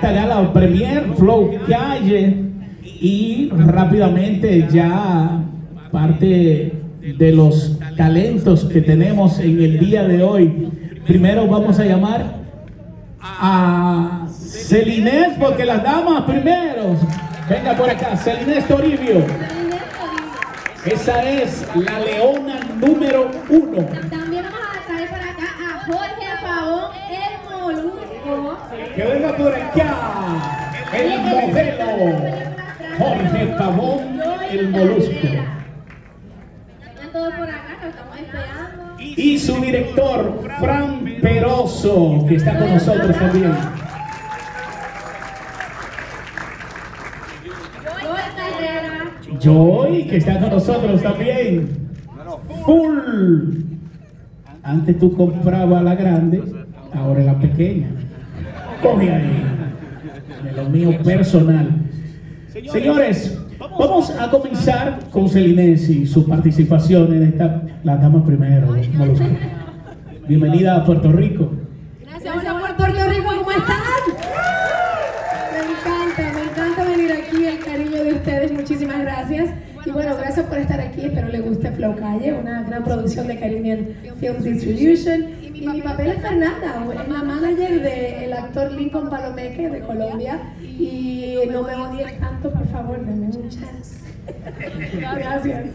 esta gala premier Flow Calle y rápidamente ya parte de los talentos que tenemos en el día de hoy. Primero vamos a llamar a Celinés, porque las damas primero. Venga por acá, Celinés Toribio. Esa es la leona número uno. También vamos a traer por acá a Jorge Pavón, el molusco. Que venga por acá el modelo Jorge Pavón, el molusco. Y su director, Fran Peroso, que está con nosotros también. Joy, que está con nosotros también. Full. Antes tú comprabas la grande, ahora la pequeña. Coge ahí. De lo mío personal. Señores, vamos a comenzar con Celinés y su participación en esta. Las damas primero, Molusco. Bienvenida a Puerto Rico. Gracias, hola Puerto Rico, ¿cómo están? Me encanta, me encanta venir aquí, el cariño de ustedes, muchísimas gracias. Y bueno, gracias por estar aquí, espero les guste Flow Calle, una gran producción de Caribbean Films Distribution. Y mi papel es Fernanda, es la manager del actor Lincoln Palomeque de Colombia. Y no me odien tanto, por favor, denme un chance. Gracias.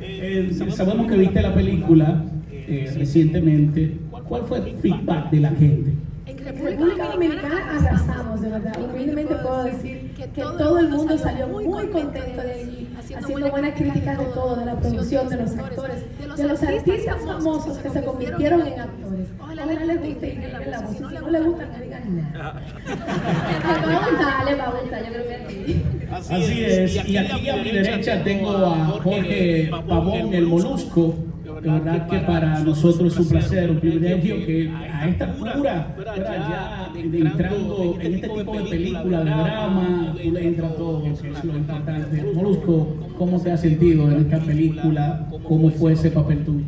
Eh, sabemos que viste la película eh, recientemente. ¿Cuál fue el feedback de la gente? En República Dominicana arrasamos, de verdad. Increíblemente puedo decir que todo el mundo salió muy contento de allí, haciendo buenas críticas de todo, de la producción, de los actores, de los artistas famosos que se convirtieron en actores. Ojalá les guste y la voz. Si no les gusta, no digan nada. Va a gustar, les va a gustar, yo creo que sí. Así es, y aquí a mi derecha tengo a Jorge Pavón, el molusco. De verdad que para nosotros es un placer, un privilegio que a esta altura, ya entrando en este tipo de película, de drama, entra todo, que es lo importante. Molusco, ¿cómo te has sentido en esta película? ¿Cómo fue ese papel tuyo?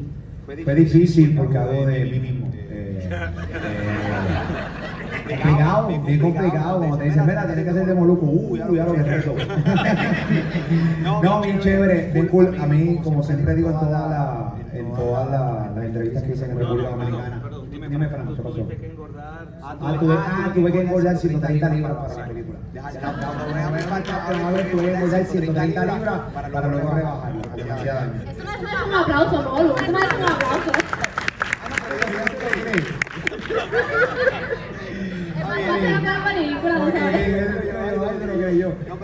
Fue difícil porque hago de mí mismo. Complicado, bien complicado. Cuando te dicen, mira, tienes que hacer de Moluco. Uy, ya lo que es eso. No, bien chévere, bien cool. A mí, como siempre digo en todas la, en todas la- las entrevistas que hice en República Dominicana. Dime, Fernando, ¿qué pasó? Ah, tuve, ah, tuve que engordar 130 libras para la película. Ya, ya, ya, tuve que engordar 130 libras para luego daño. Eso no es un aplauso, Molu, eso no es un aplauso. Va a ser otra película, no sabes.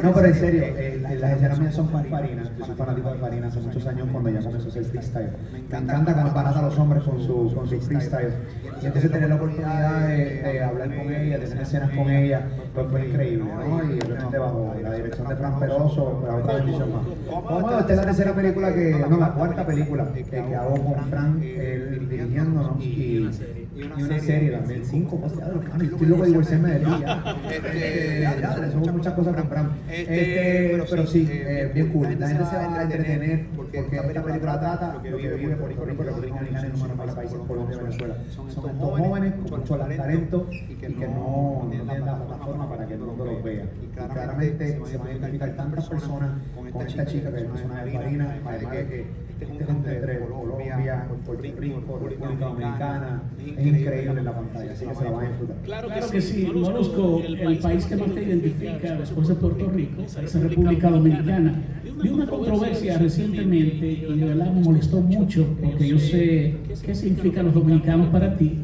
No, pero en serio, eh, las escenas mías son con Farina. Yo soy fanático de Farina hace muchos años cuando ya comenzó a hacer freestyle. Me encanta barata a los hombres con su, con su freestyle. Y entonces tener la oportunidad de, hablar con ella, de tener escenas con ella, pues fue increíble, ¿no? Y obviamente bajo la dirección de Fran Peroso, pues otra bendición más. Bueno, esta es la tercera película que, no, la cuarta película que, que hago con Fran, él dirigiéndonos y, y una serie también, cinco, de los panes. Estoy loco de divorciarme de ya. Este, ya, somos muchas cosas con Fran. Este, pero sí, eh, bien cool. La gente se va a entretener porque esta película trata lo que vive Puerto Rico, República Dominicana y los demás países, Colombia y Venezuela. Son estos jóvenes con mucho talento y que no, tienen la plataforma para que el mundo los vea. Y claramente se van a identificar tantas personas con esta chica que es de Farina, además de que es un entre Colombia, Puerto Rico, República Dominicana, es increíble en la pantalla, así que se la van a disfrutar. Claro que sí, Molusco, el país que más te identifica después de Puerto Rico es República Dominicana. Vi una controversia recientemente y de verdad me molestó mucho porque yo sé qué significan los dominicanos para ti.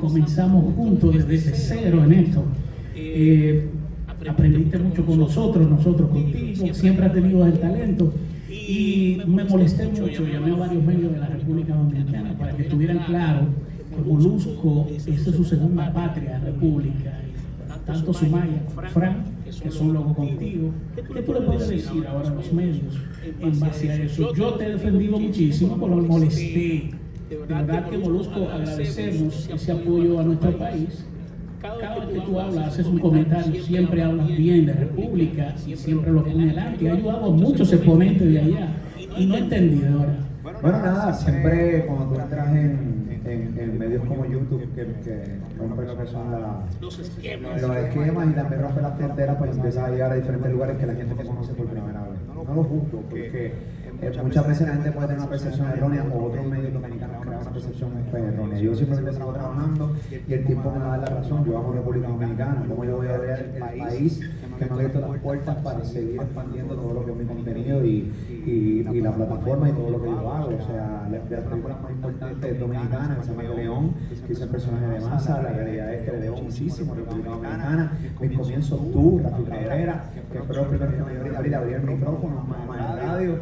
Comenzamos juntos desde cero en esto. Eh, aprendiste mucho con nosotros, nosotros contigo, siempre has tenido el talento. Y me molesté mucho, llamé a varios medios de la República Dominicana para que estuvieran claros que Molusco, esta es su segunda patria, República. Tanto Sumaya como Fran, que son locos contigo. ¿Qué tú le puedes decir ahora a los medios en base a eso? Yo te he defendido muchísimo, pero me molesté. De verdad que Molusco agradecemos ese apoyo a nuestro país. Cada vez que tú hablas, haces un comentario, siempre hablas bien de República y siempre lo pones adelante. He ayudado a muchos exponentes de allá y no ahora. Bueno, nada, siempre cuando tú entras en, en, en medios como YouTube, que, que rompe lo que son la, Los esquemas. los esquemas y también rompe las fronteras, pues empiezas a llegar a diferentes lugares que la gente te conoce por primera vez. No lo juzgo, porque eh, muchas veces la gente puede tener una percepción errónea o otros medios dominicanos crean una percepción errónea. Yo simplemente sigo trabajando y el tiempo me va a dar la razón. Yo amo República Dominicana, cómo yo voy a ver el país que me ha abierto las puertas para seguir expandiendo todo lo que es mi contenido y, y, y la plataforma y todo lo que yo hago. O sea, las películas más importantes dominicanas, que se llama León, que hice el personaje de masa, la realidad es que le debo muchísimo a República Dominicana. Mis comienzos tú, Rafi Cabrera, que fue los primeros que me abrir el micrófono, más radio,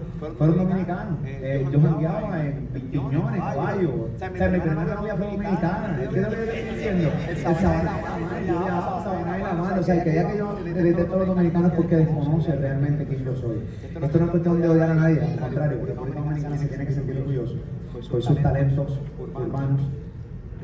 fueron dominicanos. Eh, yo jangueaba en piñones, caballos. O sea, mi primera novia fue dominicana. ¿Entiendes lo que estoy diciendo? El Sabana y la Sabana y Mar. O sea, que ya que yo detesto a los dominicanos porque desconoce realmente quién yo soy. Esto no es cuestión de odiar a nadie, al contrario, República Dominicana se tiene que sentir orgulloso por sus talentos urbanos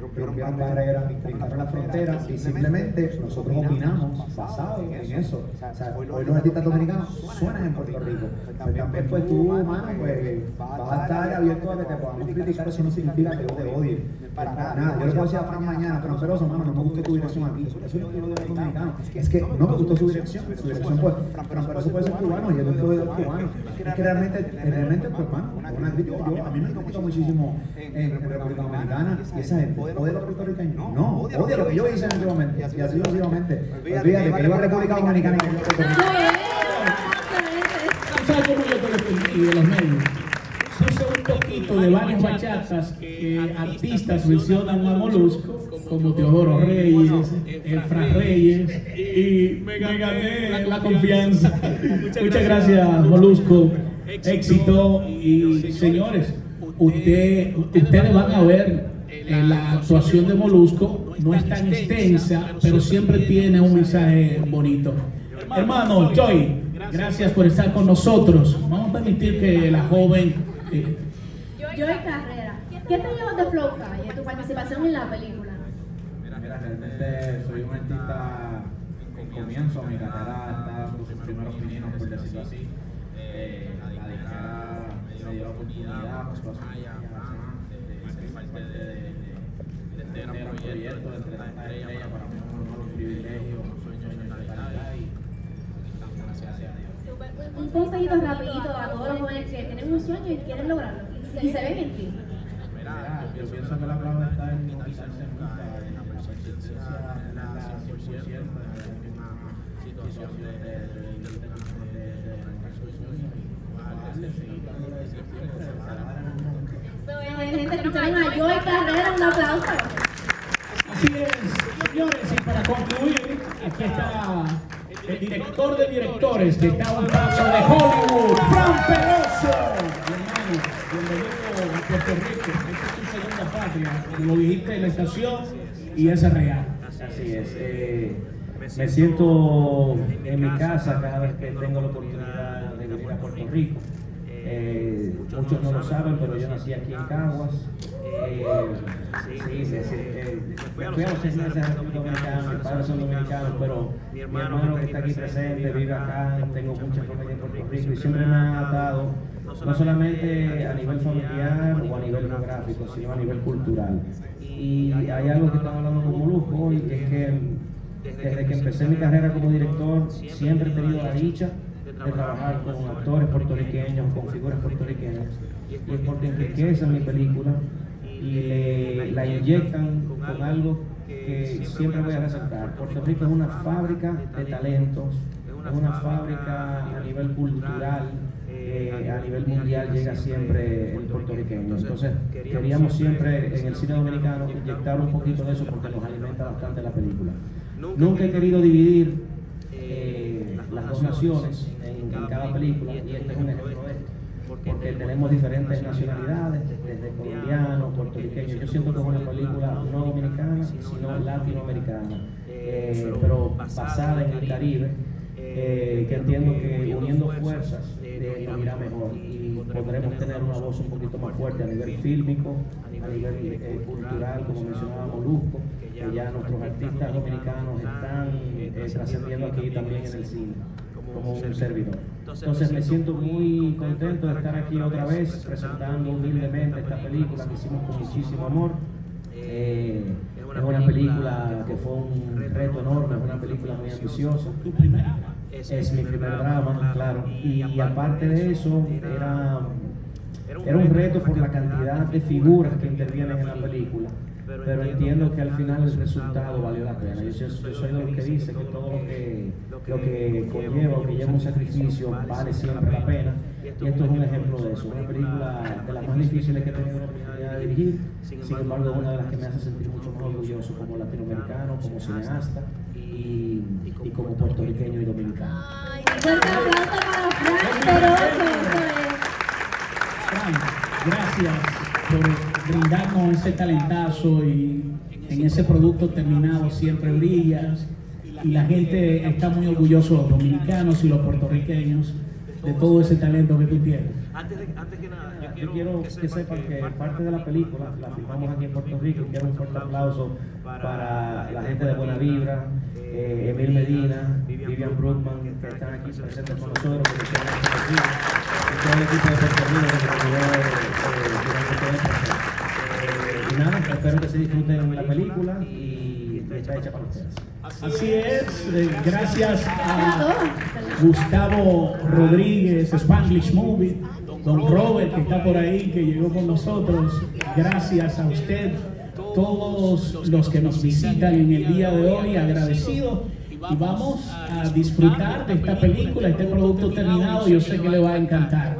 rompieron barreras, brincaron las fronteras y simplemente nosotros opinamos basado en eso. O sea, hoy los artistas dominicanos suenan en Puerto Rico. Pues también pues tú, mano, pues vas a estar abierto a que te podamos criticar, eso no significa que te odie. Para nada, yo le puedo decir a Fran mañana, Fran Peroso, mano, no me gustó tu dirección aquí. Eso es lo que yo digo de los dominicanos. Es que no me gustó su dirección, su dirección pues, Fran Peroso puede ser cubano y yo soy cubano. Es que realmente, realmente, pues, mano, una crítica, yo, a mí me gusta muchísimo en República Dominicana y esa gente, ¿odia a los puertorriqueños? No, odia lo que yo hice en ese momento y así sucesivamente. Olvídate que iba a República Dominicana y yo Puerto Rico. ¿Sabes cómo yo te lo expliqué de los medios? Poquito de varias bachatas que artistas mencionan a Molusco, como Teodoro Reyes, Efra Reyes, y me gané la confianza. Muchas gracias, Molusco. Éxito y señores, usted, ustedes van a ver eh, la actuación de Molusco no es tan extensa, pero siempre tiene un mensaje bonito. Hermano Joy, gracias por estar con nosotros. Vamos a permitir que la joven eh, Joy Carrera. ¿Qué te llevas de Flow Calle, tu participación en la película? Mira, realmente soy un artista en comienzo, mi carrera está en sus primeros pininos, por decirlo así. Eh, la disquera me dio la oportunidad, pues, de ser parte de, de, de este gran proyecto, de entre tantas estrellas, para mí es un honor, un privilegio, un sueño en realidad y gracias a Dios. Un consejito rapidito a todos los jóvenes que tienen un sueño y quieren lograrlo y se ven en ti. Mira, yo pienso que la clave está en no quitarse nunca, en la persistencia, en la 100%, en una situación de, de, de, de, de, de. Gente, escucharon a Joy Carrera, un aplauso. Así es, señores, y para concluir, aquí está el director de directores de paso de Hollywood, Fran Peroso. Hermano, bienvenido a Puerto Rico. Esta es tu segunda patria, como dijiste en la estación, y es real. Así es. eh, me siento en mi casa cada vez que tengo la oportunidad de venir a Puerto Rico. Eh, muchos no lo saben, pero yo nací aquí en Caguas. Eh, sí, sí, eh, fui a los seis meses a Dominicana, mis padres son dominicanos, pero mi hermano que está aquí presente vive acá, tengo mucha familia en Puerto Rico y siempre me ha dado, no solamente a nivel familiar o a nivel geográfico, sino a nivel cultural. Y hay algo que estamos hablando con Molusco que es que desde que empecé mi carrera como director, siempre he tenido la dicha de trabajar con actores puertorriqueños, con figuras puertorriqueñas, y es porque enriquecen mi película y le, la inyectan con algo que siempre voy a resaltar. Puerto Rico es una fábrica de talentos, es una fábrica a nivel cultural, eh, a nivel mundial llega siempre el puertorriqueño. Entonces queríamos siempre en el cine dominicano inyectar un poquito de eso porque nos alimenta bastante la película. Nunca he querido dividir eh, las dos naciones en, en cada película y este es un ejemplo de esto porque tenemos diferentes nacionalidades, desde colombianos, puertorriqueños. Yo siento que es una película no dominicana, sino latinoamericana, eh, pero basada en el Caribe, eh, que entiendo que uniendo fuerzas eh, nos irá mejor y podremos tener una voz un poquito más fuerte a nivel fílmico, a nivel eh, cultural, como mencionaba Molusco, que ya nuestros artistas dominicanos están eh, trascendiendo aquí también en el cine. como un servidor. Entonces me siento muy contento de estar aquí otra vez presentando humildemente esta película que hicimos con muchísimo amor. Eh, es una película que fue un reto enorme, es una película muy ambiciosa. Tu primera. Es mi primer drama, claro. Y aparte de eso, era, era un reto por la cantidad de figuras que intervienen en la película. Pero entiendo que al final el resultado valió la pena. Yo, soy- yo soy de los que dice que todo lo que, lo que conlleva o que lleva un sacrificio vale siempre la pena. Y esto es un ejemplo de eso. Una película de las más difíciles que he tenido la oportunidad de dirigir. Sin embargo, es una de las que me hace sentir mucho más orgulloso como latinoamericano, como cineasta y, y como puertorriqueño y dominicano. Fuerte aplauso para Frank Peroso. Frank, gracias por brindarnos ese talentazo y en ese producto terminado siempre brillas. Y la gente está muy orgulloso, los dominicanos y los puertorriqueños, de todo ese talento que tú tienes. Antes, de, antes que nada, yo Yo quiero, quiero que sepan que parte de la película la filmamos aquí en Puerto Rico y quiero un fuerte aplauso para la gente de Buena Vibra, eh, Emil Medina, Vivian Brookman, que están aquí presentes con nosotros, que perfil, y todo el equipo de Puerto Rico que nos ayudó eh, durante todo el proceso. Eh, y nada, espero que se disfruten la película y está hecha para ustedes. Así es, eh, gracias a Gustavo Rodríguez, Spanglish Movie, don Robert que está por ahí, que llegó con nosotros, gracias a usted, todos los que nos visitan en el día de hoy, agradecido. Y vamos a disfrutar de esta película, este producto terminado, yo sé que le va a encantar.